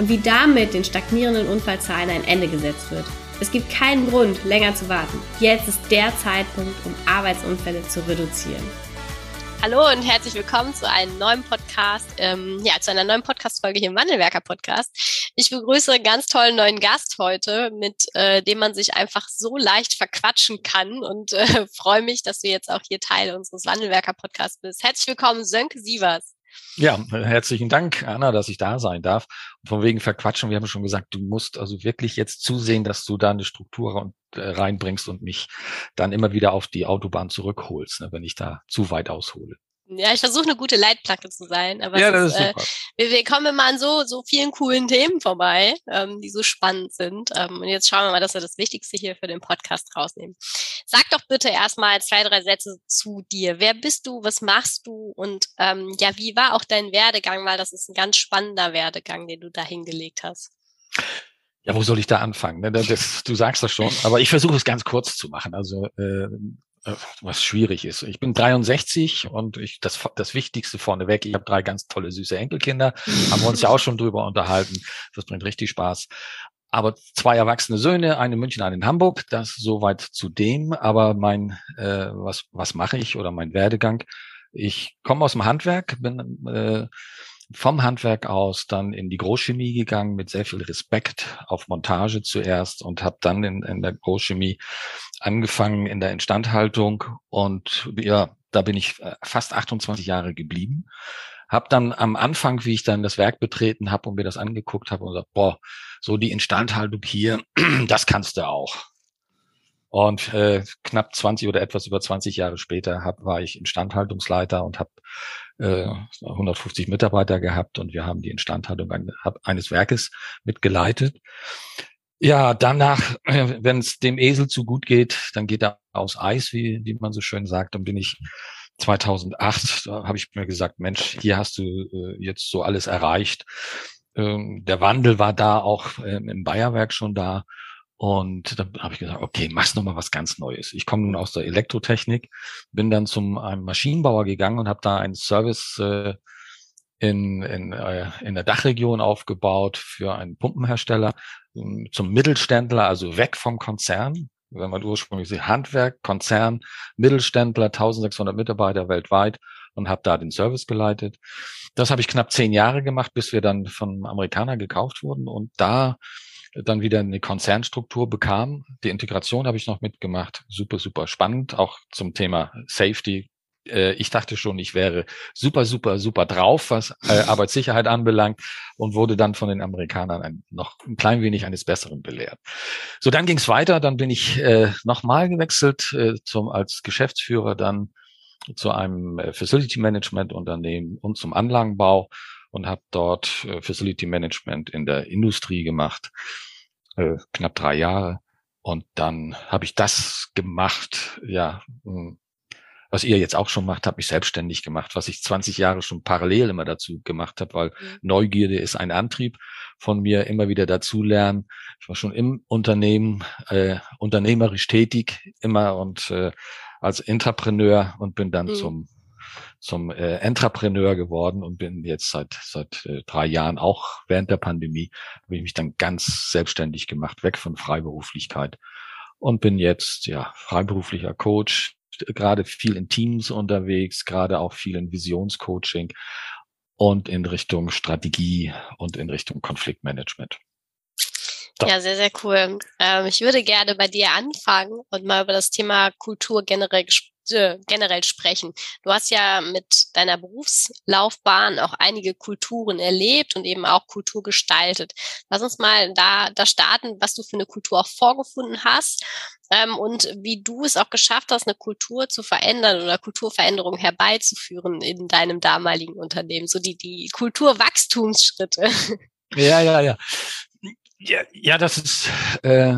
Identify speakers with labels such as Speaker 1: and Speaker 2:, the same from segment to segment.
Speaker 1: und wie damit den stagnierenden Unfallzahlen ein Ende gesetzt wird. Es gibt keinen Grund, länger zu warten. Jetzt ist der Zeitpunkt, um Arbeitsunfälle zu reduzieren.
Speaker 2: Hallo und herzlich willkommen zu einem neuen Podcast, ähm, ja, zu einer neuen Podcast-Folge hier im Wandelwerker Podcast. Ich begrüße einen ganz tollen neuen Gast heute, mit äh, dem man sich einfach so leicht verquatschen kann und äh, freue mich, dass du jetzt auch hier Teil unseres Wandelwerker Podcasts bist. Herzlich willkommen, Sönke Sievers.
Speaker 3: Ja, herzlichen Dank, Anna, dass ich da sein darf. von wegen Verquatschen, wir haben schon gesagt, du musst also wirklich jetzt zusehen, dass du da eine Struktur und, äh, reinbringst und mich dann immer wieder auf die Autobahn zurückholst, ne, wenn ich da zu weit aushole.
Speaker 2: Ja, ich versuche eine gute Leitplanke zu sein, aber
Speaker 3: ja,
Speaker 2: ist, äh, wir, wir kommen immer an so, so vielen coolen Themen vorbei, ähm, die so spannend sind. Ähm, und jetzt schauen wir mal, dass wir das Wichtigste hier für den Podcast rausnehmen. Sag doch bitte erstmal zwei, drei Sätze zu dir. Wer bist du? Was machst du? Und ähm, ja, wie war auch dein Werdegang? Weil das ist ein ganz spannender Werdegang, den du da hingelegt hast.
Speaker 3: Ja, wo soll ich da anfangen? Ne, das, du sagst das schon, aber ich versuche es ganz kurz zu machen. Also äh, was schwierig ist. Ich bin 63 und ich das das Wichtigste vorneweg. Ich habe drei ganz tolle süße Enkelkinder. Haben wir uns ja auch schon drüber unterhalten. Das bringt richtig Spaß. Aber zwei erwachsene Söhne, eine in München, eine in Hamburg. Das soweit zu dem. Aber mein äh, was was mache ich oder mein Werdegang? Ich komme aus dem Handwerk, bin äh, vom Handwerk aus dann in die Großchemie gegangen mit sehr viel Respekt auf Montage zuerst und habe dann in, in der Großchemie angefangen in der Instandhaltung und ja, da bin ich äh, fast 28 Jahre geblieben. Hab dann am Anfang, wie ich dann das Werk betreten habe und mir das angeguckt habe und gesagt, boah, so die Instandhaltung hier, das kannst du auch. Und äh, knapp 20 oder etwas über 20 Jahre später hab, war ich Instandhaltungsleiter und habe äh, 150 Mitarbeiter gehabt und wir haben die Instandhaltung ein, eines Werkes mitgeleitet. Ja, danach, äh, wenn es dem Esel zu gut geht, dann geht er aus Eis, wie, wie man so schön sagt. Dann bin ich 2008, da habe ich mir gesagt, Mensch, hier hast du äh, jetzt so alles erreicht. Ähm, der Wandel war da auch äh, im Bayerwerk schon da. Und da habe ich gesagt, okay, mach's noch mal was ganz Neues. Ich komme nun aus der Elektrotechnik, bin dann zum einem Maschinenbauer gegangen und habe da einen Service äh, in, in, äh, in der Dachregion aufgebaut für einen Pumpenhersteller ähm, zum Mittelständler, also weg vom Konzern. Wenn man ursprünglich sieht, Handwerk, Konzern, Mittelständler, 1600 Mitarbeiter weltweit und habe da den Service geleitet. Das habe ich knapp zehn Jahre gemacht, bis wir dann von Amerikaner gekauft wurden und da dann wieder eine Konzernstruktur bekam. Die Integration habe ich noch mitgemacht. Super, super spannend. Auch zum Thema Safety. Äh, ich dachte schon, ich wäre super, super, super drauf, was äh, Arbeitssicherheit anbelangt und wurde dann von den Amerikanern ein, noch ein klein wenig eines Besseren belehrt. So, dann ging es weiter. Dann bin ich äh, nochmal gewechselt äh, zum, als Geschäftsführer dann zu einem äh, Facility Management Unternehmen und zum Anlagenbau und habe dort äh, Facility Management in der Industrie gemacht, äh, knapp drei Jahre. Und dann habe ich das gemacht, ja, hm, was ihr jetzt auch schon macht, habe ich selbstständig gemacht, was ich 20 Jahre schon parallel immer dazu gemacht habe, weil mhm. Neugierde ist ein Antrieb von mir, immer wieder dazu lernen. Ich war schon im Unternehmen, äh, unternehmerisch tätig, immer und äh, als Entrepreneur und bin dann mhm. zum zum äh, Entrepreneur geworden und bin jetzt seit seit äh, drei Jahren auch während der Pandemie habe ich mich dann ganz selbstständig gemacht, weg von Freiberuflichkeit und bin jetzt ja freiberuflicher Coach, gerade viel in Teams unterwegs, gerade auch viel in Visionscoaching und in Richtung Strategie und in Richtung Konfliktmanagement.
Speaker 2: So. Ja, sehr, sehr cool. Ähm, ich würde gerne bei dir anfangen und mal über das Thema Kultur generell gesprochen generell sprechen. Du hast ja mit deiner Berufslaufbahn auch einige Kulturen erlebt und eben auch Kultur gestaltet. Lass uns mal da, da starten, was du für eine Kultur auch vorgefunden hast ähm, und wie du es auch geschafft hast, eine Kultur zu verändern oder Kulturveränderung herbeizuführen in deinem damaligen Unternehmen. So die, die Kulturwachstumsschritte.
Speaker 3: Ja, ja, ja. Ja, ja das ist, äh,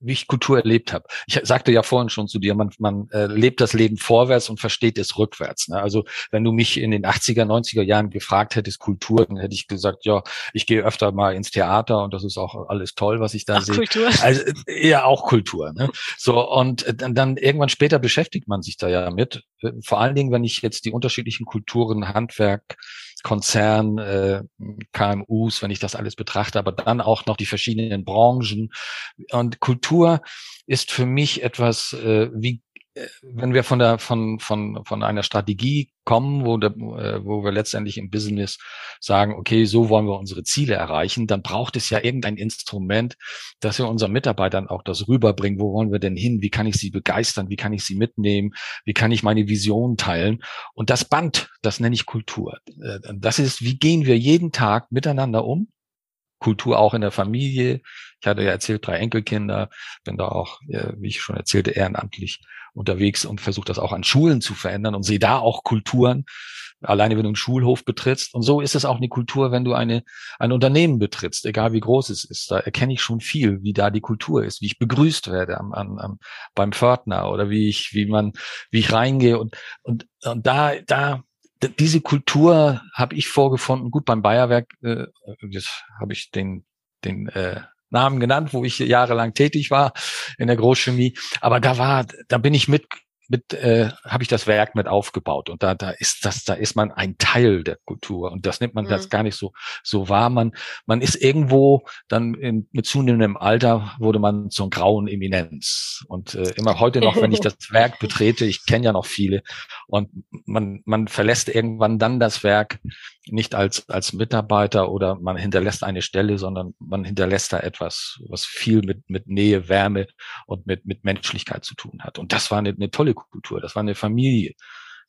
Speaker 3: wie ich Kultur erlebt habe. Ich sagte ja vorhin schon zu dir, man, man äh, lebt das Leben vorwärts und versteht es rückwärts. Ne? Also wenn du mich in den 80er, 90er Jahren gefragt hättest, Kultur, dann hätte ich gesagt, ja, ich gehe öfter mal ins Theater und das ist auch alles toll, was ich da sehe. Kultur. Also ja, auch Kultur. Ne? So, und äh, dann, dann irgendwann später beschäftigt man sich da ja mit. Vor allen Dingen, wenn ich jetzt die unterschiedlichen Kulturen, Handwerk, Konzern, äh, KMUs, wenn ich das alles betrachte, aber dann auch noch die verschiedenen Branchen. Und Kultur ist für mich etwas äh, wie wenn wir von der von von von einer Strategie kommen, wo der, äh, wo wir letztendlich im Business sagen, okay, so wollen wir unsere Ziele erreichen, dann braucht es ja irgendein Instrument, dass wir unseren Mitarbeitern auch das rüberbringen. Wo wollen wir denn hin? Wie kann ich sie begeistern? Wie kann ich sie mitnehmen? Wie kann ich meine Vision teilen? Und das Band, das nenne ich Kultur. Äh, das ist, wie gehen wir jeden Tag miteinander um? Kultur auch in der Familie. Ich hatte ja erzählt, drei Enkelkinder, bin da auch, wie ich schon erzählte, ehrenamtlich unterwegs und versuche das auch an Schulen zu verändern und sehe da auch Kulturen, alleine wenn du einen Schulhof betrittst. Und so ist es auch eine Kultur, wenn du eine, ein Unternehmen betrittst, egal wie groß es ist. Da erkenne ich schon viel, wie da die Kultur ist, wie ich begrüßt werde am, am, am, beim Pförtner oder wie ich, wie man, wie ich reingehe und, und, und da, da, diese Kultur habe ich vorgefunden. Gut, beim Bayerwerk, äh, jetzt habe ich den, den äh, Namen genannt, wo ich jahrelang tätig war in der Großchemie. Aber da war, da bin ich mit mit äh, habe ich das Werk mit aufgebaut. Und da da ist das da ist man ein Teil der Kultur. Und das nimmt man mhm. das gar nicht so so wahr. Man man ist irgendwo dann in, mit zunehmendem Alter wurde man zur grauen Eminenz. Und äh, immer heute noch wenn ich das Werk betrete ich kenne ja noch viele. Und man man verlässt irgendwann dann das Werk nicht als, als Mitarbeiter oder man hinterlässt eine Stelle, sondern man hinterlässt da etwas, was viel mit, mit Nähe, Wärme und mit, mit Menschlichkeit zu tun hat. Und das war eine, eine tolle Kultur. Das war eine Familie.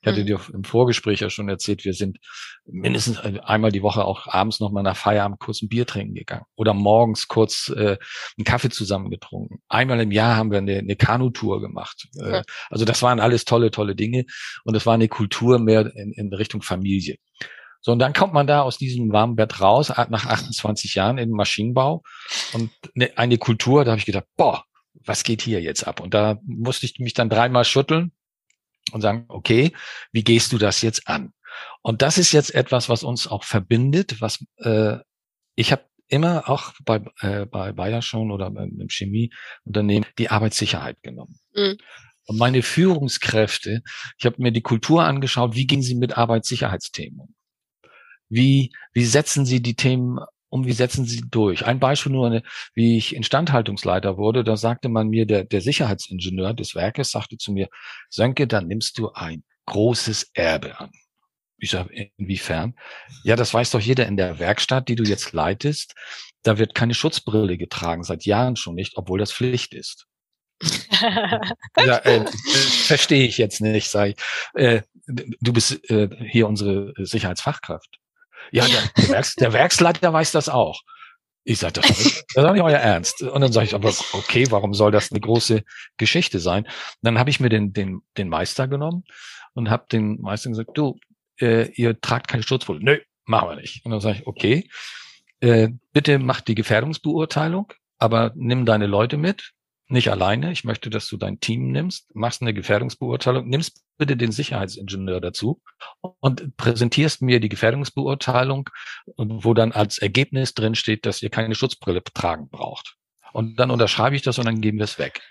Speaker 3: Ich hatte mhm. dir im Vorgespräch ja schon erzählt, wir sind mindestens einmal die Woche auch abends noch mal nach Feierabend kurz ein Bier trinken gegangen oder morgens kurz äh, einen Kaffee zusammen getrunken. Einmal im Jahr haben wir eine, eine Kanutour gemacht. Äh, also das waren alles tolle, tolle Dinge und es war eine Kultur mehr in, in Richtung Familie. So, und dann kommt man da aus diesem warmen Bett raus, nach 28 Jahren im Maschinenbau und ne, eine Kultur, da habe ich gedacht, boah, was geht hier jetzt ab? Und da musste ich mich dann dreimal schütteln und sagen, okay, wie gehst du das jetzt an? Und das ist jetzt etwas, was uns auch verbindet, was äh, ich habe immer auch bei, äh, bei Bayer schon oder im Chemieunternehmen die Arbeitssicherheit genommen. Mhm. Und meine Führungskräfte, ich habe mir die Kultur angeschaut, wie gehen sie mit Arbeitssicherheitsthemen um? Wie, wie setzen Sie die Themen um, wie setzen Sie durch? Ein Beispiel nur, wie ich Instandhaltungsleiter wurde, da sagte man mir, der, der Sicherheitsingenieur des Werkes sagte zu mir, Sönke, dann nimmst du ein großes Erbe an. Ich sage, inwiefern? Ja, das weiß doch jeder in der Werkstatt, die du jetzt leitest. Da wird keine Schutzbrille getragen, seit Jahren schon nicht, obwohl das Pflicht ist. ja, äh, verstehe ich jetzt nicht, sage ich. Äh, du bist äh, hier unsere Sicherheitsfachkraft. Ja, der, der, Werks, der Werksleiter weiß das auch. Ich sage, das, das ist nicht euer Ernst. Und dann sage ich, aber okay, warum soll das eine große Geschichte sein? Und dann habe ich mir den, den, den Meister genommen und habe den Meister gesagt, du, äh, ihr tragt keine Schutzbrille. Nö, machen wir nicht. Und dann sage ich, okay, äh, bitte mach die Gefährdungsbeurteilung, aber nimm deine Leute mit, nicht alleine. Ich möchte, dass du dein Team nimmst, machst eine Gefährdungsbeurteilung, nimmst bitte den Sicherheitsingenieur dazu und präsentierst mir die Gefährdungsbeurteilung, wo dann als Ergebnis drin steht, dass ihr keine Schutzbrille tragen braucht. Und dann unterschreibe ich das und dann geben wir es weg.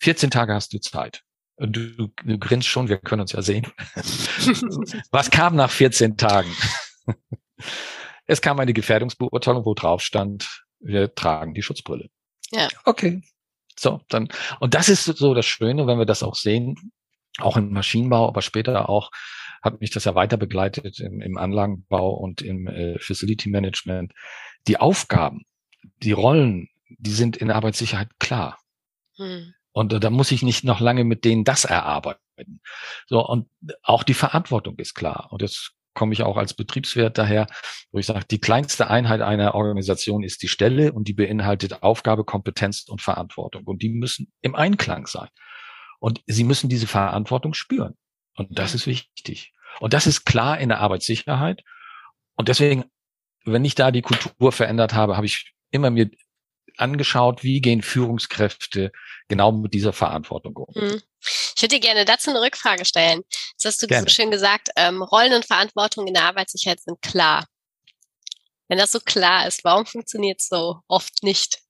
Speaker 3: 14 Tage hast du Zeit. Du, du, du grinst schon, wir können uns ja sehen. Was kam nach 14 Tagen? es kam eine Gefährdungsbeurteilung, wo drauf stand, wir tragen die Schutzbrille. Ja. Okay, so, dann, und das ist so das Schöne, wenn wir das auch sehen, auch im Maschinenbau, aber später auch hat mich das ja weiter begleitet im, im Anlagenbau und im äh, Facility Management. Die Aufgaben, die Rollen, die sind in Arbeitssicherheit klar. Hm. Und äh, da muss ich nicht noch lange mit denen das erarbeiten. So, und auch die Verantwortung ist klar. Und das komme ich auch als Betriebswirt daher, wo ich sage, die kleinste Einheit einer Organisation ist die Stelle und die beinhaltet Aufgabe, Kompetenz und Verantwortung. Und die müssen im Einklang sein. Und sie müssen diese Verantwortung spüren. Und das ist wichtig. Und das ist klar in der Arbeitssicherheit. Und deswegen wenn ich da die Kultur verändert habe, habe ich immer mir angeschaut, wie gehen Führungskräfte genau mit dieser Verantwortung um. Hm.
Speaker 2: Ich würde dir gerne dazu eine Rückfrage stellen. Das hast du gerne. so schön gesagt, ähm, Rollen und Verantwortung in der Arbeitssicherheit sind klar. Wenn das so klar ist, warum funktioniert es so oft nicht?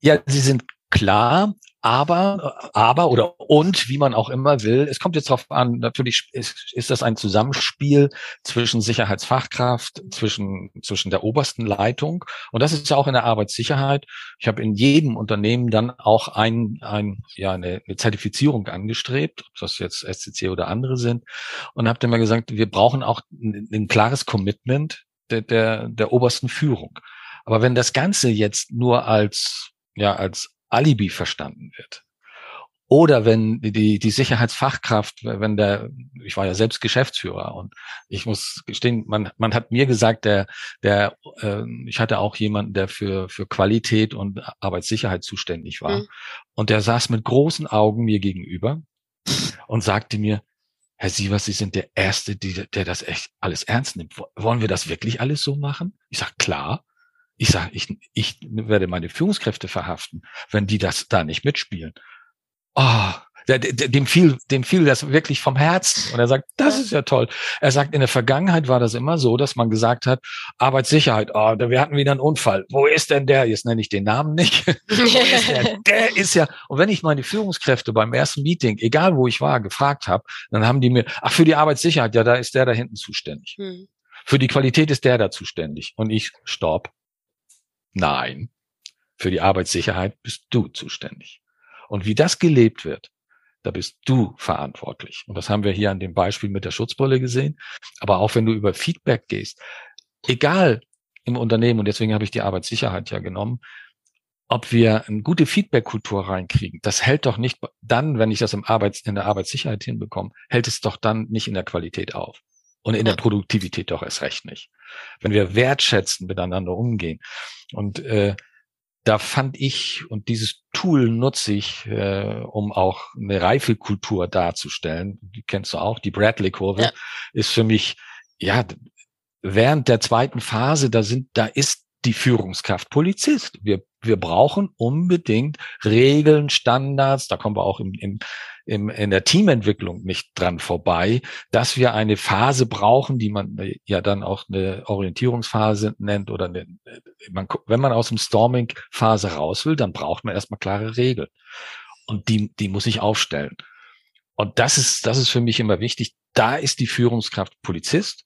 Speaker 3: Ja, sie sind klar, aber, aber oder und, wie man auch immer will. Es kommt jetzt darauf an, natürlich ist, ist das ein Zusammenspiel zwischen Sicherheitsfachkraft, zwischen, zwischen der obersten Leitung. Und das ist ja auch in der Arbeitssicherheit. Ich habe in jedem Unternehmen dann auch ein, ein, ja, eine, eine Zertifizierung angestrebt, ob das jetzt SCC oder andere sind. Und habe dann mal gesagt, wir brauchen auch ein, ein klares Commitment der, der, der obersten Führung. Aber wenn das Ganze jetzt nur als, ja, als Alibi verstanden wird. Oder wenn die, die Sicherheitsfachkraft, wenn der, ich war ja selbst Geschäftsführer und ich muss gestehen, man, man hat mir gesagt, der, der, äh, ich hatte auch jemanden, der für, für Qualität und Arbeitssicherheit zuständig war. Mhm. Und der saß mit großen Augen mir gegenüber und sagte mir, Herr Sievers, Sie sind der Erste, die, der das echt alles ernst nimmt. Wollen wir das wirklich alles so machen? Ich sag klar. Ich sage, ich, ich werde meine Führungskräfte verhaften, wenn die das da nicht mitspielen. Oh, dem fiel, dem fiel das wirklich vom Herzen. Und er sagt, das ist ja toll. Er sagt, in der Vergangenheit war das immer so, dass man gesagt hat, Arbeitssicherheit, oh, wir hatten wieder einen Unfall. Wo ist denn der? Jetzt nenne ich den Namen nicht. ist der? der ist ja, und wenn ich meine Führungskräfte beim ersten Meeting, egal wo ich war, gefragt habe, dann haben die mir, ach, für die Arbeitssicherheit, ja, da ist der da hinten zuständig. Hm. Für die Qualität ist der da zuständig. Und ich, stopp. Nein, für die Arbeitssicherheit bist du zuständig. Und wie das gelebt wird, da bist du verantwortlich. Und das haben wir hier an dem Beispiel mit der Schutzbrille gesehen. Aber auch wenn du über Feedback gehst, egal im Unternehmen, und deswegen habe ich die Arbeitssicherheit ja genommen, ob wir eine gute Feedback-Kultur reinkriegen, das hält doch nicht dann, wenn ich das im Arbeits-, in der Arbeitssicherheit hinbekomme, hält es doch dann nicht in der Qualität auf. Und in der Produktivität doch erst recht nicht. Wenn wir wertschätzen, miteinander umgehen. Und äh, da fand ich, und dieses Tool nutze ich, äh, um auch eine Reifekultur darzustellen. Die kennst du auch, die Bradley-Kurve, ja. ist für mich, ja, während der zweiten Phase, da sind, da ist die Führungskraft Polizist. Wir, wir brauchen unbedingt Regeln, Standards, da kommen wir auch im, im, im, in der Teamentwicklung nicht dran vorbei, dass wir eine Phase brauchen, die man ja dann auch eine Orientierungsphase nennt oder eine, man, wenn man aus dem Storming-Phase raus will, dann braucht man erstmal klare Regeln. Und die, die muss ich aufstellen. Und das ist, das ist für mich immer wichtig. Da ist die Führungskraft Polizist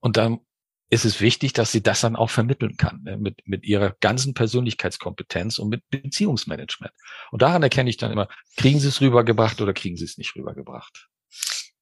Speaker 3: und dann ist es wichtig, dass sie das dann auch vermitteln kann, ne, mit, mit ihrer ganzen Persönlichkeitskompetenz und mit Beziehungsmanagement. Und daran erkenne ich dann immer, kriegen sie es rübergebracht oder kriegen sie es nicht rübergebracht.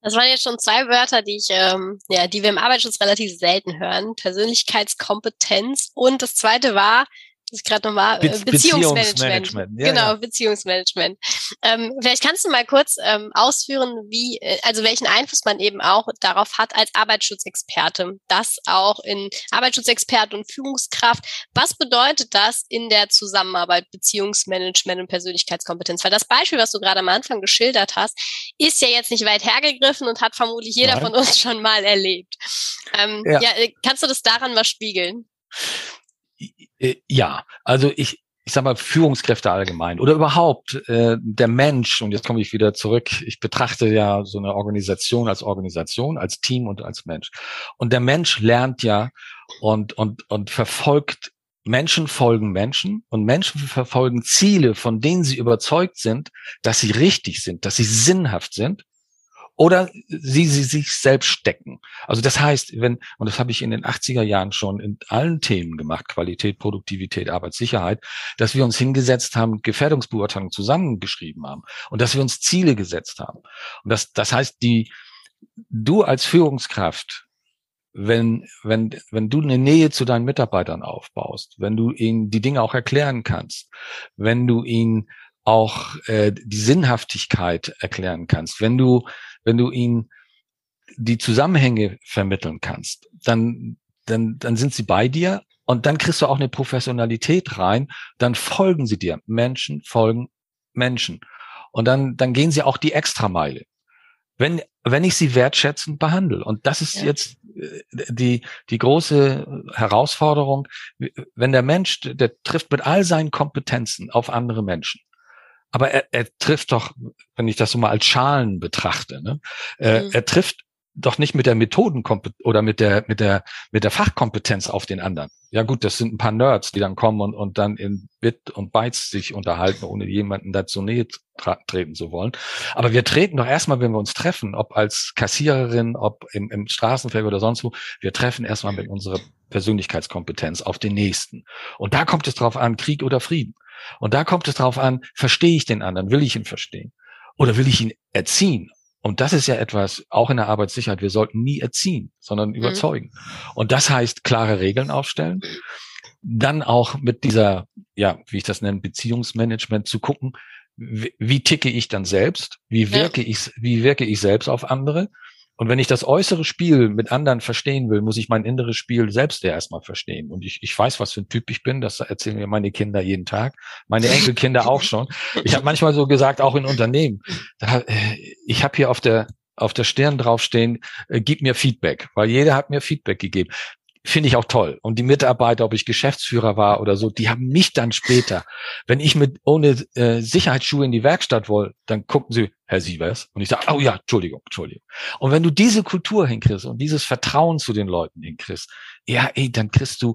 Speaker 2: Das waren jetzt schon zwei Wörter, die ich, ähm, ja, die wir im Arbeitsschutz relativ selten hören. Persönlichkeitskompetenz und das zweite war das gerade nochmal,
Speaker 3: Be Beziehungsmanagement. Beziehungsmanagement.
Speaker 2: Ja, genau, ja. Beziehungsmanagement. Ähm, vielleicht kannst du mal kurz ähm, ausführen, wie, äh, also welchen Einfluss man eben auch darauf hat als Arbeitsschutzexperte. Das auch in Arbeitsschutzexperte und Führungskraft. Was bedeutet das in der Zusammenarbeit Beziehungsmanagement und Persönlichkeitskompetenz? Weil das Beispiel, was du gerade am Anfang geschildert hast, ist ja jetzt nicht weit hergegriffen und hat vermutlich jeder Nein. von uns schon mal erlebt. Ähm, ja. ja, äh, kannst du das daran mal spiegeln?
Speaker 3: Äh, ja, also ich, ich sag mal, Führungskräfte allgemein oder überhaupt äh, der Mensch, und jetzt komme ich wieder zurück, ich betrachte ja so eine Organisation als Organisation, als Team und als Mensch. Und der Mensch lernt ja und, und, und verfolgt, Menschen folgen Menschen und Menschen verfolgen Ziele, von denen sie überzeugt sind, dass sie richtig sind, dass sie sinnhaft sind oder sie, sie sich selbst stecken. Also das heißt, wenn, und das habe ich in den 80er Jahren schon in allen Themen gemacht, Qualität, Produktivität, Arbeitssicherheit, dass wir uns hingesetzt haben, Gefährdungsbeurteilung zusammengeschrieben haben und dass wir uns Ziele gesetzt haben. Und das, das heißt, die, du als Führungskraft, wenn, wenn, wenn du eine Nähe zu deinen Mitarbeitern aufbaust, wenn du ihnen die Dinge auch erklären kannst, wenn du ihnen auch äh, die Sinnhaftigkeit erklären kannst, wenn du wenn du ihnen die Zusammenhänge vermitteln kannst, dann, dann, dann sind sie bei dir und dann kriegst du auch eine Professionalität rein, dann folgen sie dir. Menschen folgen Menschen. Und dann, dann gehen sie auch die Extrameile. Wenn, wenn ich sie wertschätzend behandle. Und das ist ja. jetzt die, die große Herausforderung, wenn der Mensch, der trifft mit all seinen Kompetenzen auf andere Menschen. Aber er, er trifft doch, wenn ich das so mal als Schalen betrachte, ne? Äh, mhm. er trifft doch nicht mit der Methodenkompetenz oder mit der, mit der, mit der Fachkompetenz auf den anderen. Ja gut, das sind ein paar Nerds, die dann kommen und, und dann in Bit und Bytes sich unterhalten, ohne jemanden dazu nähe treten zu wollen. Aber wir treten doch erstmal, wenn wir uns treffen, ob als Kassiererin, ob im, im Straßenverkehr oder sonst wo, wir treffen erstmal mit unserer Persönlichkeitskompetenz auf den nächsten. Und da kommt es drauf an, Krieg oder Frieden. Und da kommt es drauf an, verstehe ich den anderen, will ich ihn verstehen? Oder will ich ihn erziehen? Und das ist ja etwas, auch in der Arbeitssicherheit, wir sollten nie erziehen, sondern mhm. überzeugen. Mhm. Und das heißt, klare Regeln aufstellen. Dann auch mit dieser, ja, wie ich das nenne, Beziehungsmanagement zu gucken, wie, wie ticke ich dann selbst? Wie wirke ja. ich, wie wirke ich selbst auf andere? Und wenn ich das äußere Spiel mit anderen verstehen will, muss ich mein inneres Spiel selbst ja erstmal verstehen. Und ich, ich weiß, was für ein Typ ich bin. Das erzählen mir meine Kinder jeden Tag. Meine Enkelkinder auch schon. Ich habe manchmal so gesagt, auch in Unternehmen. Da, äh, ich habe hier auf der auf der Stirn draufstehen, äh, gib mir Feedback, weil jeder hat mir Feedback gegeben finde ich auch toll. Und die Mitarbeiter, ob ich Geschäftsführer war oder so, die haben mich dann später, wenn ich mit ohne äh, Sicherheitsschuhe in die Werkstatt wollte, dann gucken sie, Herr Sievers, und ich sage, oh ja, Entschuldigung, Entschuldigung. Und wenn du diese Kultur hinkriegst und dieses Vertrauen zu den Leuten hinkriegst, ja, ey, dann kriegst du,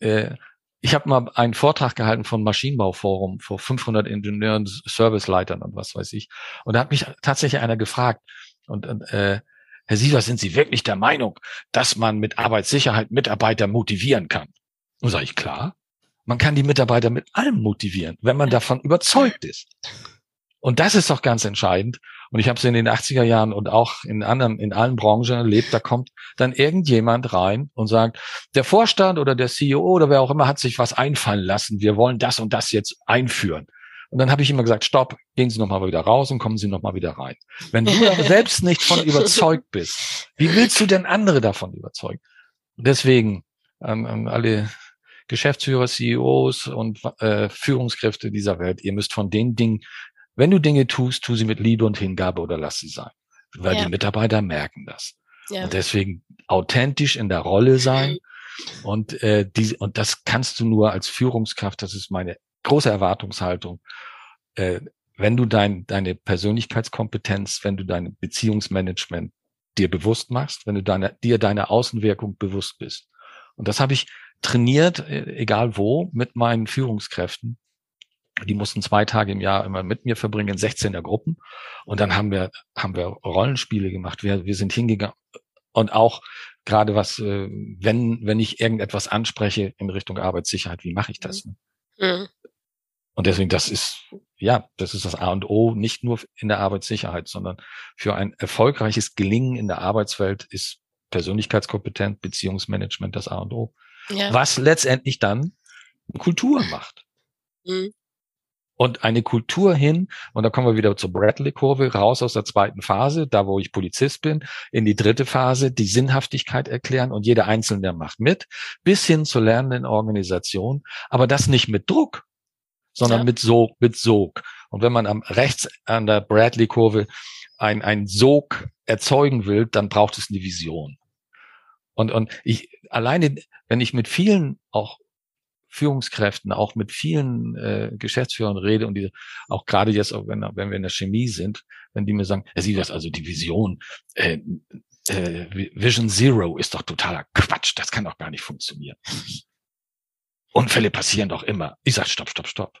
Speaker 3: äh, ich habe mal einen Vortrag gehalten vom Maschinenbauforum vor 500 Ingenieuren, Serviceleitern und was weiß ich. Und da hat mich tatsächlich einer gefragt, und äh, Herr Sievers, sind Sie wirklich der Meinung, dass man mit Arbeitssicherheit Mitarbeiter motivieren kann? Und sage ich, klar. Man kann die Mitarbeiter mit allem motivieren, wenn man davon überzeugt ist. Und das ist doch ganz entscheidend. Und ich habe es in den 80er Jahren und auch in anderen, in allen Branchen erlebt, da kommt dann irgendjemand rein und sagt, der Vorstand oder der CEO oder wer auch immer hat sich was einfallen lassen. Wir wollen das und das jetzt einführen. Und dann habe ich immer gesagt, stopp, gehen Sie nochmal wieder raus und kommen Sie nochmal wieder rein. Wenn du selbst nicht von überzeugt bist, wie willst du denn andere davon überzeugen? deswegen ähm, ähm, alle Geschäftsführer, CEOs und äh, Führungskräfte dieser Welt, ihr müsst von den Dingen, wenn du Dinge tust, tu sie mit Liebe und Hingabe oder lass sie sein. Weil ja. die Mitarbeiter merken das. Ja. Und deswegen authentisch in der Rolle sein. Und, äh, die, und das kannst du nur als Führungskraft, das ist meine große Erwartungshaltung. Äh, wenn du dein, deine Persönlichkeitskompetenz, wenn du dein Beziehungsmanagement dir bewusst machst, wenn du deine, dir deine Außenwirkung bewusst bist. Und das habe ich trainiert, äh, egal wo, mit meinen Führungskräften. Die mussten zwei Tage im Jahr immer mit mir verbringen, 16er Gruppen. Und dann haben wir, haben wir Rollenspiele gemacht. Wir, wir sind hingegangen und auch gerade was, äh, wenn, wenn ich irgendetwas anspreche in Richtung Arbeitssicherheit, wie mache ich das? Mhm. mhm. Und deswegen, das ist, ja, das ist das A und O, nicht nur in der Arbeitssicherheit, sondern für ein erfolgreiches Gelingen in der Arbeitswelt ist Persönlichkeitskompetenz, Beziehungsmanagement das A und O. Ja. Was letztendlich dann Kultur macht. Mhm. Und eine Kultur hin, und da kommen wir wieder zur Bradley-Kurve, raus aus der zweiten Phase, da wo ich Polizist bin, in die dritte Phase, die Sinnhaftigkeit erklären und jeder Einzelne macht mit, bis hin zur lernenden Organisation, aber das nicht mit Druck, sondern ja. mit Sog, mit Sog. Und wenn man am rechts an der Bradley-Kurve ein, ein Sog erzeugen will, dann braucht es eine Vision. Und, und ich, alleine, wenn ich mit vielen auch Führungskräften, auch mit vielen äh, Geschäftsführern rede und die auch gerade jetzt, auch wenn, wenn wir in der Chemie sind, wenn die mir sagen, er sieht das also die Vision, äh, äh, Vision Zero ist doch totaler Quatsch, das kann doch gar nicht funktionieren. Unfälle passieren doch immer. Ich sage, stopp, stopp, stopp.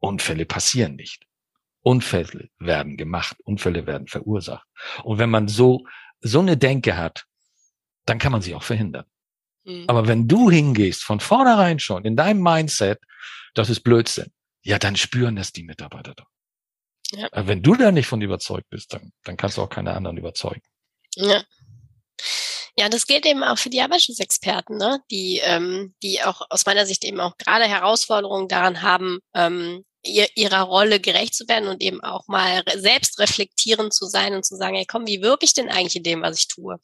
Speaker 3: Unfälle passieren nicht. Unfälle werden gemacht, Unfälle werden verursacht. Und wenn man so, so eine Denke hat, dann kann man sie auch verhindern. Mhm. Aber wenn du hingehst, von vornherein schon, in deinem Mindset, das ist Blödsinn, ja, dann spüren das die Mitarbeiter doch. Ja. Wenn du da nicht von überzeugt bist, dann, dann kannst du auch keine anderen überzeugen.
Speaker 2: Ja. Ja, das gilt eben auch für die Arbeitsschutzexperten, ne? die, ähm, die auch aus meiner Sicht eben auch gerade Herausforderungen daran haben, ähm, ihrer Rolle gerecht zu werden und eben auch mal selbst reflektierend zu sein und zu sagen, hey komm, wie wirke ich denn eigentlich in dem, was ich tue?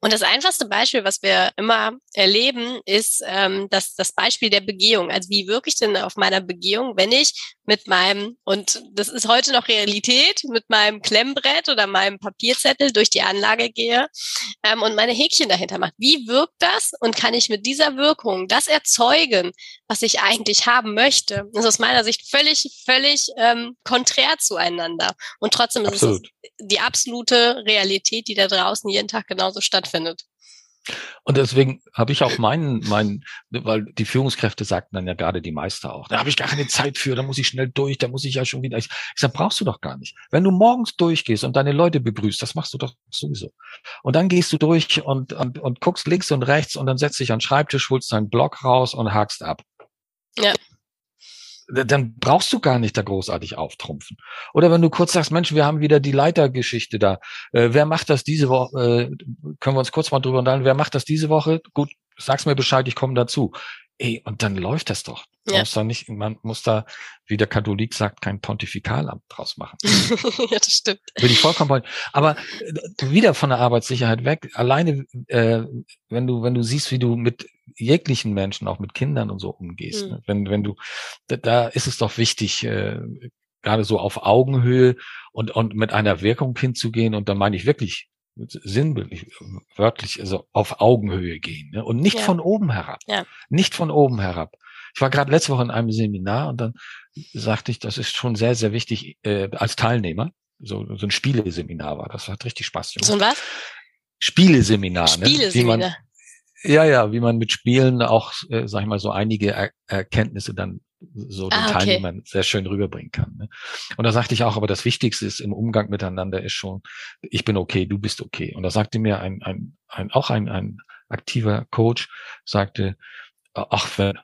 Speaker 2: Und das einfachste Beispiel, was wir immer erleben, ist ähm, das, das Beispiel der Begehung. Also wie wirke ich denn auf meiner Begehung, wenn ich mit meinem, und das ist heute noch Realität, mit meinem Klemmbrett oder meinem Papierzettel durch die Anlage gehe ähm, und meine Häkchen dahinter mache. Wie wirkt das? Und kann ich mit dieser Wirkung das erzeugen, was ich eigentlich haben möchte? Das ist aus meiner Sicht völlig, völlig ähm, konträr zueinander. Und trotzdem Absolut. ist es die absolute Realität, die da draußen jeden Tag genauso stattfindet.
Speaker 3: Und deswegen habe ich auch meinen, meinen, weil die Führungskräfte sagten dann ja gerade die Meister auch, da habe ich gar keine Zeit für, da muss ich schnell durch, da muss ich ja schon wieder. Ich, ich sage, brauchst du doch gar nicht. Wenn du morgens durchgehst und deine Leute begrüßt, das machst du doch sowieso. Und dann gehst du durch und, und, und guckst links und rechts und dann setzt dich an den Schreibtisch, holst deinen Block raus und hakst ab. Ja dann brauchst du gar nicht da großartig auftrumpfen. Oder wenn du kurz sagst, Mensch, wir haben wieder die Leitergeschichte da. Äh, wer macht das diese Woche? Äh, können wir uns kurz mal drüber unterhalten. Wer macht das diese Woche? Gut, sag's mir Bescheid, ich komme dazu. Ey, und dann läuft das doch. Ja. Muss da nicht, man muss da, wie der Katholik sagt, kein Pontifikalamt draus machen. ja, das stimmt. Bin ich vollkommen. Aber äh, wieder von der Arbeitssicherheit weg. Alleine, äh, wenn du, wenn du siehst, wie du mit jeglichen Menschen, auch mit Kindern und so umgehst. Mhm. Ne? Wenn, wenn du, da, da ist es doch wichtig, äh, gerade so auf Augenhöhe und, und mit einer Wirkung hinzugehen. Und da meine ich wirklich sinnbildlich, wörtlich, also auf Augenhöhe gehen ne? und nicht ja. von oben herab. Ja. Nicht von oben herab. Ich war gerade letzte Woche in einem Seminar und dann sagte ich, das ist schon sehr, sehr wichtig äh, als Teilnehmer. So, so ein Spieleseminar war. Das hat richtig Spaß gemacht. So ein was? Spieleseminar. Spieleseminar. Ne? Ja, ja, wie man mit Spielen auch, äh, sag ich mal, so einige er Erkenntnisse dann so den ah, okay. Teilnehmern sehr schön rüberbringen kann. Ne? Und da sagte ich auch, aber das Wichtigste ist im Umgang miteinander ist schon, ich bin okay, du bist okay. Und da sagte mir ein, ein, ein auch ein, ein aktiver Coach, sagte, ach, wenn,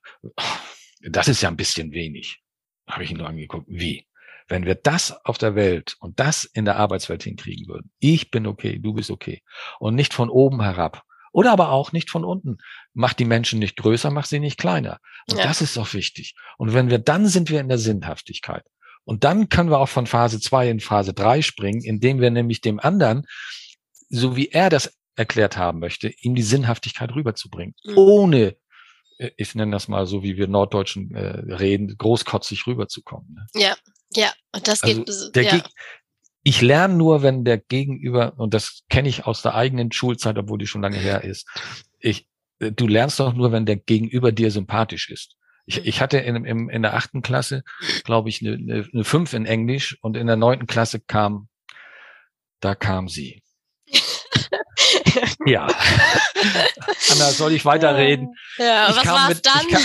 Speaker 3: das ist ja ein bisschen wenig. Habe ich ihn nur angeguckt, wie? Wenn wir das auf der Welt und das in der Arbeitswelt hinkriegen würden, ich bin okay, du bist okay, und nicht von oben herab, oder aber auch nicht von unten. Mach die Menschen nicht größer, mach sie nicht kleiner. Und ja. das ist doch wichtig. Und wenn wir, dann sind wir in der Sinnhaftigkeit. Und dann können wir auch von Phase zwei in Phase drei springen, indem wir nämlich dem anderen, so wie er das erklärt haben möchte, ihm die Sinnhaftigkeit rüberzubringen. Mhm. Ohne, äh, ich nenne das mal so, wie wir Norddeutschen äh, reden, großkotzig rüberzukommen.
Speaker 2: Ne? Ja, ja. Und das geht,
Speaker 3: also der, ja ich lerne nur, wenn der Gegenüber, und das kenne ich aus der eigenen Schulzeit, obwohl die schon lange her ist, ich, äh, du lernst doch nur, wenn der Gegenüber dir sympathisch ist. Ich, ich hatte in, in, in der achten Klasse, glaube ich, eine, eine, eine fünf in Englisch und in der neunten Klasse kam, da kam sie. ja. Anna, soll ich weiterreden?
Speaker 2: Ja,
Speaker 3: ich
Speaker 2: was war's dann? Kam,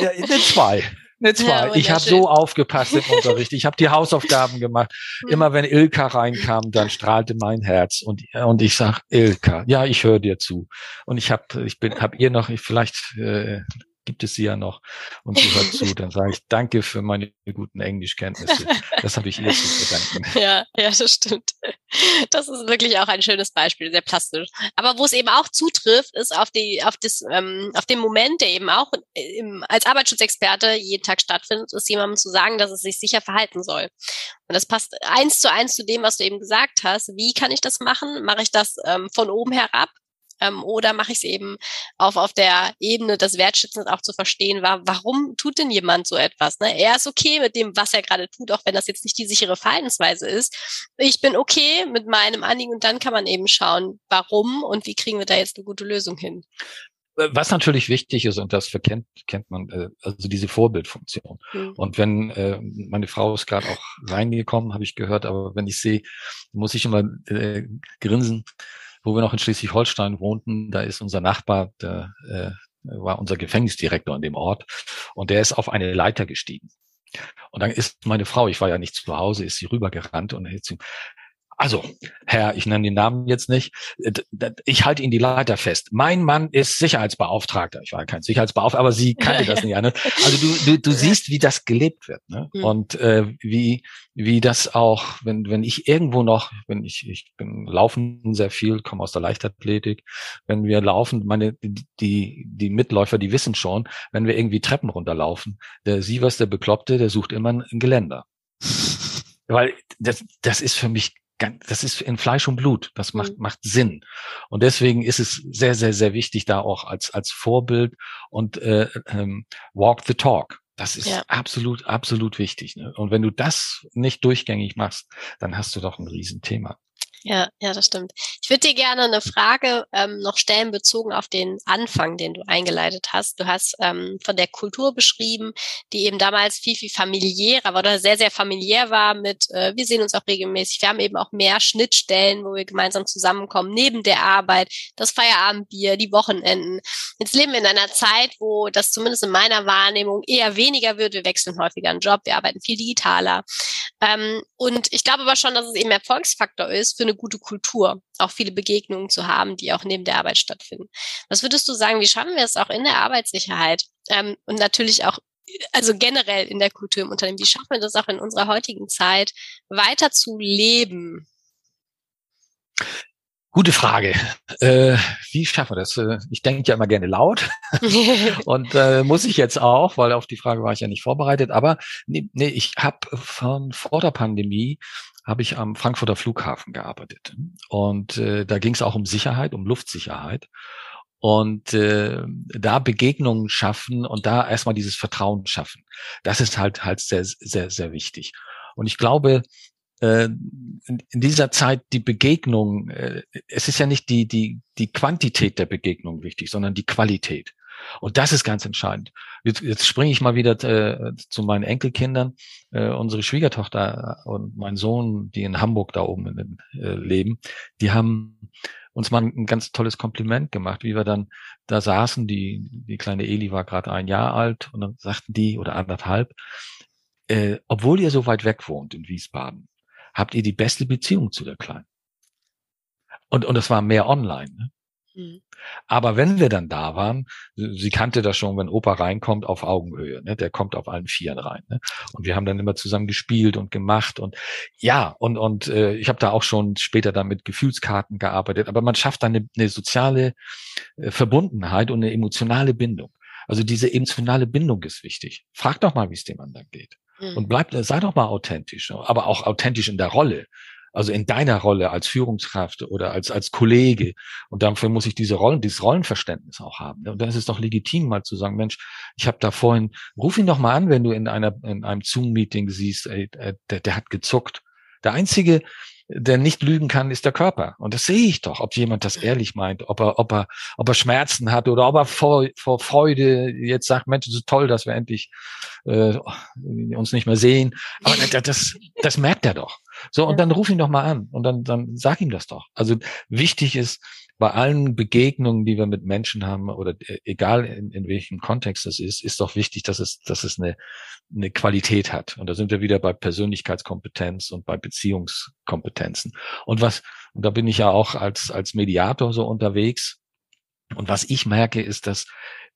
Speaker 3: ja, eine zwei. Ne, zwei. Ja, ich habe so aufgepasst im Unterricht. Ich habe die Hausaufgaben gemacht. Immer wenn Ilka reinkam, dann strahlte mein Herz und und ich sag Ilka, ja, ich höre dir zu. Und ich habe ich bin hab ihr noch ich vielleicht äh, gibt es sie ja noch und sie hört zu, dann sage ich danke für meine guten Englischkenntnisse. Das habe ich ihr zu verdanken.
Speaker 2: Ja, ja, das stimmt. Das ist wirklich auch ein schönes Beispiel, sehr plastisch. Aber wo es eben auch zutrifft, ist auf die, auf das, ähm, auf den Moment, der eben auch im, als Arbeitsschutzexperte jeden Tag stattfindet, ist jemandem zu sagen, dass es sich sicher verhalten soll. Und das passt eins zu eins zu dem, was du eben gesagt hast. Wie kann ich das machen? Mache ich das ähm, von oben herab? Ähm, oder mache ich es eben auf, auf der Ebene des Wertschätzens auch zu verstehen, war, warum tut denn jemand so etwas? Ne? Er ist okay mit dem, was er gerade tut, auch wenn das jetzt nicht die sichere Verhaltensweise ist. Ich bin okay mit meinem Anliegen und dann kann man eben schauen, warum und wie kriegen wir da jetzt eine gute Lösung hin.
Speaker 3: Was natürlich wichtig ist, und das verkennt, kennt man, äh, also diese Vorbildfunktion. Mhm. Und wenn, äh, meine Frau ist gerade auch reingekommen, habe ich gehört, aber wenn ich sehe, muss ich immer äh, grinsen, wo wir noch in Schleswig-Holstein wohnten, da ist unser Nachbar, der äh, war unser Gefängnisdirektor an dem Ort und der ist auf eine Leiter gestiegen. Und dann ist meine Frau, ich war ja nicht zu Hause, ist sie rübergerannt und hat Also, Herr, ich nenne den Namen jetzt nicht, ich halte Ihnen die Leiter fest. Mein Mann ist Sicherheitsbeauftragter. Ich war kein Sicherheitsbeauftragter, aber sie kannte das nicht anders. Also du, du, du siehst, wie das gelebt wird. Ne? Mhm. Und äh, wie, wie das auch, wenn, wenn ich irgendwo noch, wenn ich, ich bin laufen sehr viel, komme aus der Leichtathletik, wenn wir laufen, meine, die, die Mitläufer, die wissen schon, wenn wir irgendwie Treppen runterlaufen, der Sievers, der Bekloppte, der sucht immer ein Geländer. Weil das, das ist für mich das ist in Fleisch und Blut. Das macht, mhm. macht Sinn. Und deswegen ist es sehr, sehr, sehr wichtig, da auch als, als Vorbild und äh, ähm, walk the talk. Das ist ja. absolut, absolut wichtig. Ne? Und wenn du das nicht durchgängig machst, dann hast du doch ein Riesenthema.
Speaker 2: Ja, ja, das stimmt. Ich würde dir gerne eine Frage ähm, noch stellen, bezogen auf den Anfang, den du eingeleitet hast. Du hast ähm, von der Kultur beschrieben, die eben damals viel, viel familiärer war oder sehr, sehr familiär war mit, äh, wir sehen uns auch regelmäßig. Wir haben eben auch mehr Schnittstellen, wo wir gemeinsam zusammenkommen, neben der Arbeit, das Feierabendbier, die Wochenenden. Jetzt leben wir in einer Zeit, wo das zumindest in meiner Wahrnehmung eher weniger wird. Wir wechseln häufiger einen Job, wir arbeiten viel digitaler. Ähm, und ich glaube aber schon, dass es eben Erfolgsfaktor ist für eine gute Kultur, auch viele Begegnungen zu haben, die auch neben der Arbeit stattfinden. Was würdest du sagen, wie schaffen wir es auch in der Arbeitssicherheit ähm, und natürlich auch also generell in der Kultur im Unternehmen, wie schaffen wir das auch in unserer heutigen Zeit weiter zu leben?
Speaker 3: Gute Frage. Äh, wie schaffen wir das? Äh, ich denke ja immer gerne laut und äh, muss ich jetzt auch, weil auf die Frage war ich ja nicht vorbereitet. Aber nee, nee ich habe von vor der Pandemie habe ich am Frankfurter Flughafen gearbeitet. Und äh, da ging es auch um Sicherheit, um Luftsicherheit. Und äh, da Begegnungen schaffen und da erstmal dieses Vertrauen schaffen. Das ist halt halt sehr, sehr, sehr wichtig. Und ich glaube, äh, in, dieser Zeit die Begegnung, äh, es ist ja nicht die, die, die Quantität der Begegnung wichtig, sondern die Qualität. Und das ist ganz entscheidend. Jetzt, jetzt springe ich mal wieder äh, zu meinen Enkelkindern. Äh, unsere Schwiegertochter und mein Sohn, die in Hamburg da oben in, äh, leben, die haben uns mal ein ganz tolles Kompliment gemacht, wie wir dann da saßen. Die, die kleine Eli war gerade ein Jahr alt und dann sagten die oder anderthalb, äh, obwohl ihr so weit weg wohnt in Wiesbaden, habt ihr die beste Beziehung zu der Kleinen. Und, und das war mehr online. Ne? Mhm. Aber wenn wir dann da waren, sie kannte das schon, wenn Opa reinkommt auf Augenhöhe, ne? der kommt auf allen Vieren rein. Ne? Und wir haben dann immer zusammen gespielt und gemacht und ja, und, und äh, ich habe da auch schon später dann mit Gefühlskarten gearbeitet, aber man schafft dann eine, eine soziale äh, Verbundenheit und eine emotionale Bindung. Also diese emotionale Bindung ist wichtig. Frag doch mal, wie es dem anderen geht. Mhm. Und bleib, sei doch mal authentisch, aber auch authentisch in der Rolle also in deiner Rolle als Führungskraft oder als, als Kollege. Und dafür muss ich diese Rollen, dieses Rollenverständnis auch haben. Und dann ist es doch legitim, mal zu sagen, Mensch, ich habe da vorhin, ruf ihn doch mal an, wenn du in einer, in einem Zoom-Meeting siehst, ey, der, der hat gezuckt. Der einzige, der nicht lügen kann, ist der Körper. Und das sehe ich doch, ob jemand das ehrlich meint, ob er, ob er, ob er Schmerzen hat oder ob er vor, vor Freude jetzt sagt, Mensch, es ist toll, dass wir endlich äh, uns nicht mehr sehen. Aber das, das merkt er doch. So, und dann ruf ihn doch mal an und dann, dann sag ihm das doch. Also wichtig ist, bei allen Begegnungen, die wir mit Menschen haben oder äh, egal in, in welchem Kontext das ist, ist doch wichtig, dass es, dass es eine, eine Qualität hat. Und da sind wir wieder bei Persönlichkeitskompetenz und bei Beziehungskompetenzen. Und was, und da bin ich ja auch als, als Mediator so unterwegs. Und was ich merke, ist, dass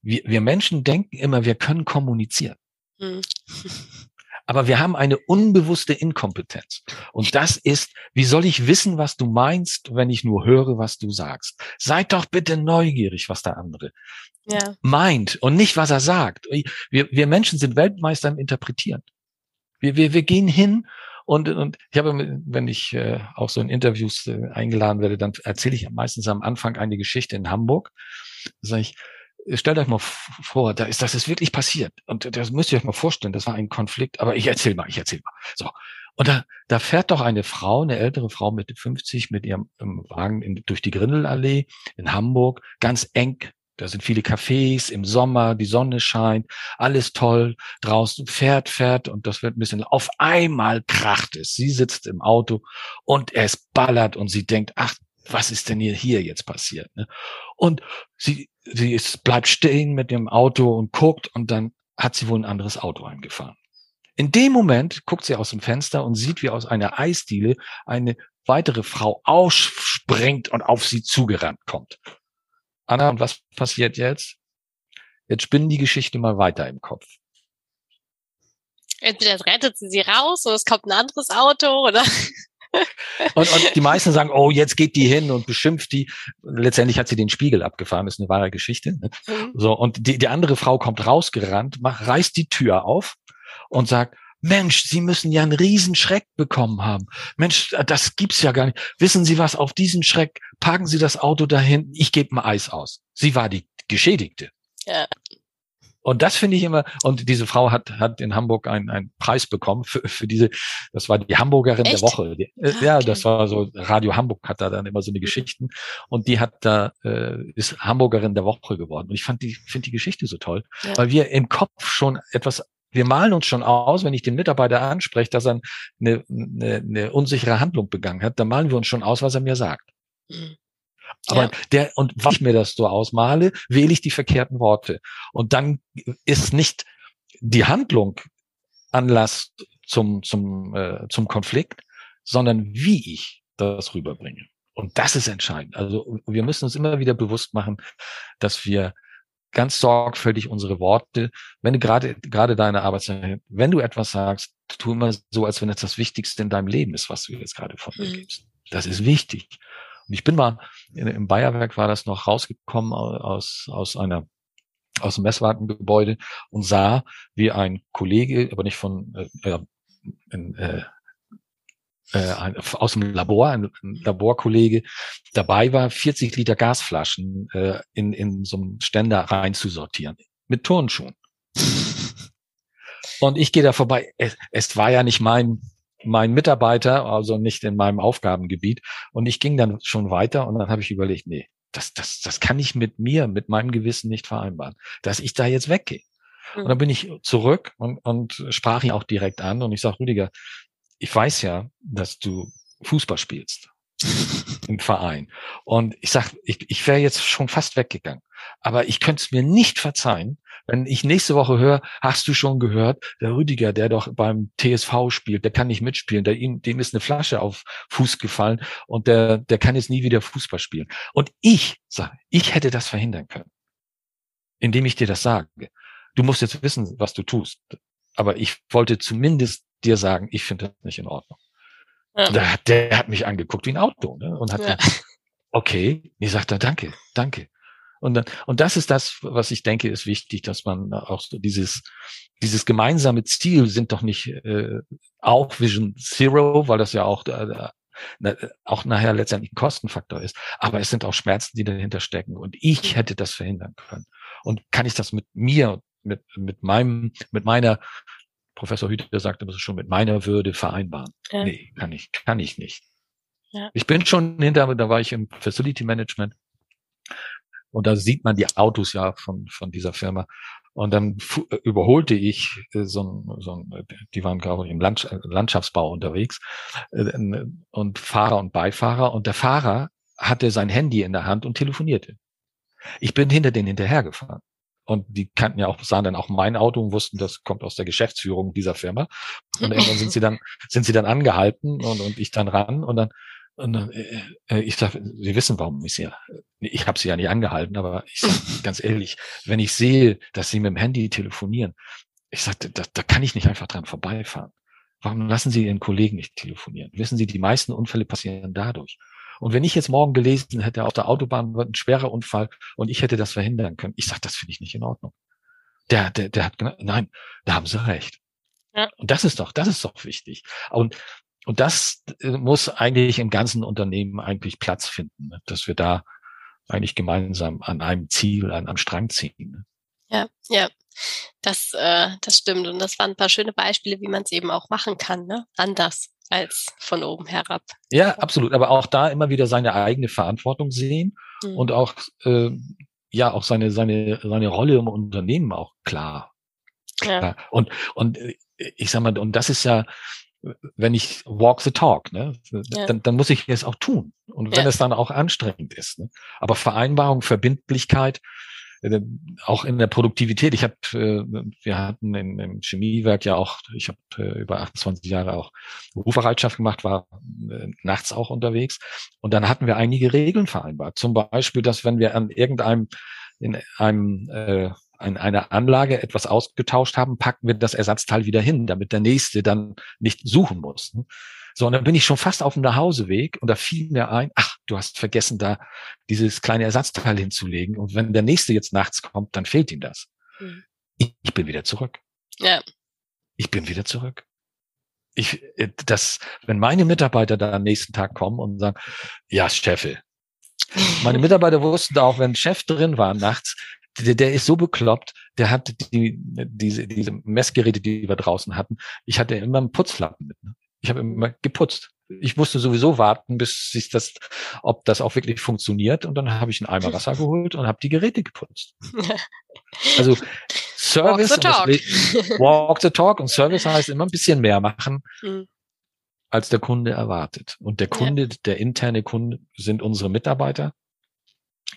Speaker 3: wir, wir Menschen denken immer, wir können kommunizieren. Aber wir haben eine unbewusste Inkompetenz. Und das ist, wie soll ich wissen, was du meinst, wenn ich nur höre, was du sagst? Seid doch bitte neugierig, was der andere ja. meint und nicht, was er sagt. Wir, wir Menschen sind Weltmeister im Interpretieren. Wir, wir, wir gehen hin und, und ich habe, wenn ich äh, auch so in Interviews äh, eingeladen werde, dann erzähle ich meistens am Anfang eine Geschichte in Hamburg. Da sage ich, stellt euch mal vor, da ist das ist wirklich passiert. Und das müsst ihr euch mal vorstellen, das war ein Konflikt, aber ich erzähl mal, ich erzähl mal. So. Und da, da fährt doch eine Frau, eine ältere Frau Mitte 50 mit ihrem Wagen in, durch die Grindelallee in Hamburg, ganz eng. Da sind viele Cafés im Sommer, die Sonne scheint, alles toll, draußen fährt, fährt und das wird ein bisschen, auf einmal kracht es. Sie sitzt im Auto und es ballert und sie denkt, ach, was ist denn hier, hier jetzt passiert? Ne? Und sie, sie ist, bleibt stehen mit dem Auto und guckt und dann hat sie wohl ein anderes Auto eingefahren. In dem Moment guckt sie aus dem Fenster und sieht, wie aus einer Eisdiele eine weitere Frau ausspringt und auf sie zugerannt kommt. Anna, und was passiert jetzt? Jetzt spinnen die Geschichte mal weiter im Kopf.
Speaker 2: Entweder rettet sie sie raus oder es kommt ein anderes Auto oder.
Speaker 3: Und, und die meisten sagen, oh, jetzt geht die hin und beschimpft die. Letztendlich hat sie den Spiegel abgefahren, ist eine wahre Geschichte. Ne? Mhm. So, und die, die andere Frau kommt rausgerannt, macht, reißt die Tür auf und sagt, Mensch, Sie müssen ja einen riesen Schreck bekommen haben. Mensch, das gibt's ja gar nicht. Wissen Sie was, auf diesen Schreck parken Sie das Auto dahin, ich gebe ein Eis aus. Sie war die Geschädigte. Ja. Und das finde ich immer, und diese Frau hat, hat in Hamburg einen, einen Preis bekommen für, für diese, das war die Hamburgerin Echt? der Woche. Die, äh, ja, okay. das war so, Radio Hamburg hat da dann immer so eine Geschichten. Und die hat da, äh, ist Hamburgerin der Woche geworden. Und ich fand die, finde die Geschichte so toll, ja. weil wir im Kopf schon etwas wir malen uns schon aus, wenn ich den Mitarbeiter anspreche, dass er eine, eine, eine unsichere Handlung begangen hat, dann malen wir uns schon aus, was er mir sagt. Mhm. Aber ja. der, und was ich mir das so ausmale, wähle ich die verkehrten Worte. Und dann ist nicht die Handlung Anlass zum, zum, äh, zum Konflikt, sondern wie ich das rüberbringe. Und das ist entscheidend. Also wir müssen uns immer wieder bewusst machen, dass wir ganz sorgfältig unsere Worte, wenn du gerade, gerade deine Arbeitszeit, wenn du etwas sagst, tu immer so, als wenn es das Wichtigste in deinem Leben ist, was du jetzt gerade von dir mhm. gibst. Das ist wichtig. Und ich bin mal, in, im Bayerwerk war das noch rausgekommen aus, aus einer aus dem Messwartengebäude und sah, wie ein Kollege, aber nicht von äh, ein, äh, äh, aus dem Labor, ein, ein Laborkollege dabei war, 40 Liter Gasflaschen äh, in, in so einem Ständer reinzusortieren. Mit Turnschuhen. Und ich gehe da vorbei. Es, es war ja nicht mein, mein Mitarbeiter, also nicht in meinem Aufgabengebiet. Und ich ging dann schon weiter und dann habe ich überlegt, nee, das, das, das kann ich mit mir, mit meinem Gewissen nicht vereinbaren, dass ich da jetzt weggehe. Und dann bin ich zurück und, und sprach ihn auch direkt an und ich sage, Rüdiger, ich weiß ja, dass du Fußball spielst im Verein. Und ich sag, ich, ich wäre jetzt schon fast weggegangen. Aber ich könnte es mir nicht verzeihen, wenn ich nächste Woche höre, hast du schon gehört, der Rüdiger, der doch beim TSV spielt, der kann nicht mitspielen, der, ihm, dem ist eine Flasche auf Fuß gefallen und der, der kann jetzt nie wieder Fußball spielen. Und ich sage, ich hätte das verhindern können, indem ich dir das sage. Du musst jetzt wissen, was du tust. Aber ich wollte zumindest dir sagen, ich finde das nicht in Ordnung. Ja. Der, der, hat mich angeguckt wie ein Auto ne? und hat ja. gesagt, okay, ich sagte, danke, danke. Und, dann, und das ist das, was ich denke, ist wichtig, dass man auch so dieses, dieses gemeinsame Ziel sind doch nicht äh, auch Vision Zero, weil das ja auch, äh, auch nachher letztendlich ein Kostenfaktor ist. Aber es sind auch Schmerzen, die dahinter stecken. Und ich hätte das verhindern können. Und kann ich das mit mir, mit, mit meinem, mit meiner Professor Hüter sagte, das ist schon mit meiner Würde vereinbaren. Ja. Nee, kann ich, kann ich nicht. Ja. Ich bin schon hinter, da war ich im Facility Management und da sieht man die Autos ja von, von dieser Firma. Und dann überholte ich äh, so ein, so ein die waren gerade im Land, Landschaftsbau unterwegs äh, und Fahrer und Beifahrer und der Fahrer hatte sein Handy in der Hand und telefonierte. Ich bin hinter den hinterhergefahren. Und die kannten ja auch, sahen dann auch mein Auto und wussten, das kommt aus der Geschäftsführung dieser Firma. Und irgendwann sind sie dann, sind sie dann angehalten und, und ich dann ran und dann, und dann äh, äh ich sag, Sie wissen, warum ich sie, ich habe sie ja nicht angehalten, aber ich sag ganz ehrlich, wenn ich sehe, dass sie mit dem Handy telefonieren, ich sagte, da, da kann ich nicht einfach dran vorbeifahren. Warum lassen Sie Ihren Kollegen nicht telefonieren? Wissen Sie, die meisten Unfälle passieren dadurch. Und wenn ich jetzt morgen gelesen hätte, auf der Autobahn wird ein schwerer Unfall und ich hätte das verhindern können, ich sage, das finde ich nicht in Ordnung. Der, der, der hat nein, da haben sie recht. Ja. Und das ist doch, das ist doch wichtig. Und, und das äh, muss eigentlich im ganzen Unternehmen eigentlich Platz finden, ne? dass wir da eigentlich gemeinsam an einem Ziel, an einem Strang ziehen. Ne?
Speaker 2: Ja, ja. Das, äh, das stimmt. Und das waren ein paar schöne Beispiele, wie man es eben auch machen kann, ne? Anders als von oben herab.
Speaker 3: Ja, absolut. Aber auch da immer wieder seine eigene Verantwortung sehen mhm. und auch äh, ja auch seine seine seine Rolle im Unternehmen auch klar. Ja. Und und äh, ich sag mal und das ist ja wenn ich walk the talk, ne, ja. dann, dann muss ich es auch tun. Und wenn ja. es dann auch anstrengend ist. Ne? Aber Vereinbarung, Verbindlichkeit, äh, auch in der Produktivität. Ich habe, äh, wir hatten in, im Chemiewerk ja auch, ich habe äh, über 28 Jahre auch Berufsbereitschaft gemacht, war nachts auch unterwegs und dann hatten wir einige Regeln vereinbart. Zum Beispiel, dass wenn wir an irgendeinem in einem äh, an einer Anlage etwas ausgetauscht haben, packen wir das Ersatzteil wieder hin, damit der nächste dann nicht suchen muss. So, und dann bin ich schon fast auf dem Nachhauseweg und da fiel mir ein, ach, du hast vergessen, da dieses kleine Ersatzteil hinzulegen. Und wenn der nächste jetzt nachts kommt, dann fehlt ihm das. Mhm. Ich, ich bin wieder zurück.
Speaker 4: Ja.
Speaker 3: Ich bin wieder zurück. Ich, äh, das, wenn meine Mitarbeiter da am nächsten Tag kommen und sagen, ja, Chefel. Meine Mitarbeiter wussten auch, wenn Chef drin war nachts, der, der ist so bekloppt, der hat die, diese, diese Messgeräte, die wir draußen hatten. Ich hatte immer einen Putzlappen mit. Ne? Ich habe immer geputzt. Ich musste sowieso warten, bis sich das, ob das auch wirklich funktioniert. Und dann habe ich einen Eimer Wasser geholt und habe die Geräte geputzt. Also Service, walk the, talk. walk the talk und Service heißt immer ein bisschen mehr machen, mhm. als der Kunde erwartet. Und der Kunde, ja. der interne Kunde sind unsere Mitarbeiter.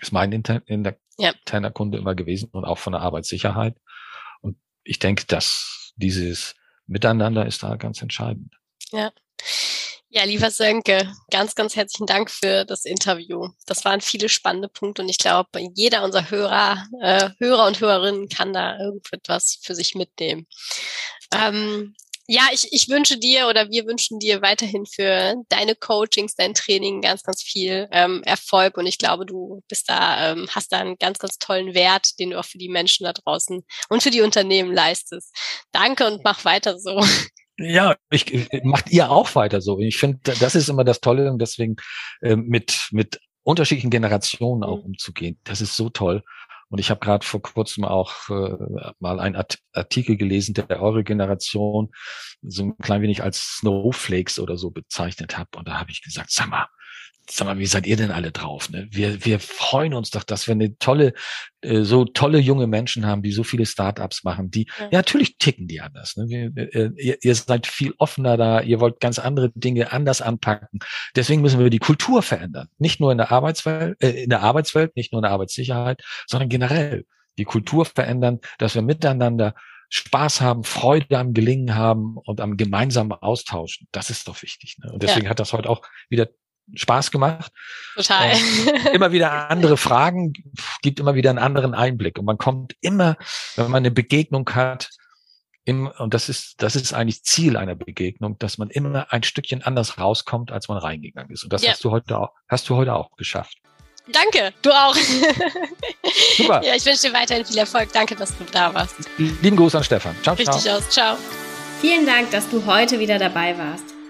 Speaker 3: Ist mein inter, ja. interner Kunde immer gewesen und auch von der Arbeitssicherheit. Und ich denke, dass dieses Miteinander ist da ganz entscheidend.
Speaker 4: Ja. Ja, lieber Sönke, ganz, ganz herzlichen Dank für das Interview. Das waren viele spannende Punkte und ich glaube, jeder unserer Hörer, äh, Hörer und Hörerinnen kann da irgendetwas für sich mitnehmen. Ähm, ja, ich, ich wünsche dir oder wir wünschen dir weiterhin für deine Coachings, dein Training ganz, ganz viel ähm, Erfolg und ich glaube, du bist da, ähm, hast da einen ganz, ganz tollen Wert, den du auch für die Menschen da draußen und für die Unternehmen leistest. Danke und mach weiter so.
Speaker 3: Ja, ich, macht ihr auch weiter so. Ich finde, das ist immer das Tolle und deswegen äh, mit mit unterschiedlichen Generationen auch mhm. umzugehen. Das ist so toll. Und ich habe gerade vor kurzem auch äh, mal einen Artikel gelesen, der eure Generation so ein klein wenig als Snowflakes oder so bezeichnet hat. Und da habe ich gesagt, sag mal, sag mal, wie seid ihr denn alle drauf? Ne? Wir, wir freuen uns doch, dass wir eine tolle, äh, so tolle junge Menschen haben, die so viele Startups machen, die, ja, ja natürlich ticken die anders. Ne? Wir, äh, ihr, ihr seid viel offener da, ihr wollt ganz andere Dinge anders anpacken. Deswegen müssen wir die Kultur verändern. Nicht nur in der Arbeitswelt, äh, in der Arbeitswelt, nicht nur in der Arbeitssicherheit, sondern generell die Kultur verändern, dass wir miteinander Spaß haben, Freude am Gelingen haben und am gemeinsamen Austauschen. Das ist doch wichtig. Ne? Und deswegen ja. hat das heute auch wieder Spaß gemacht.
Speaker 4: Total.
Speaker 3: Ähm, immer wieder andere Fragen, gibt immer wieder einen anderen Einblick. Und man kommt immer, wenn man eine Begegnung hat, im, und das ist, das ist eigentlich Ziel einer Begegnung, dass man immer ein Stückchen anders rauskommt, als man reingegangen ist. Und das ja. hast du heute auch, hast du heute auch geschafft.
Speaker 4: Danke, du auch. Super. Ja, ich wünsche dir weiterhin viel Erfolg. Danke, dass du da warst.
Speaker 3: Lieben Gruß an Stefan.
Speaker 4: Ciao, Richtig ciao. aus. Ciao.
Speaker 2: Vielen Dank, dass du heute wieder dabei warst.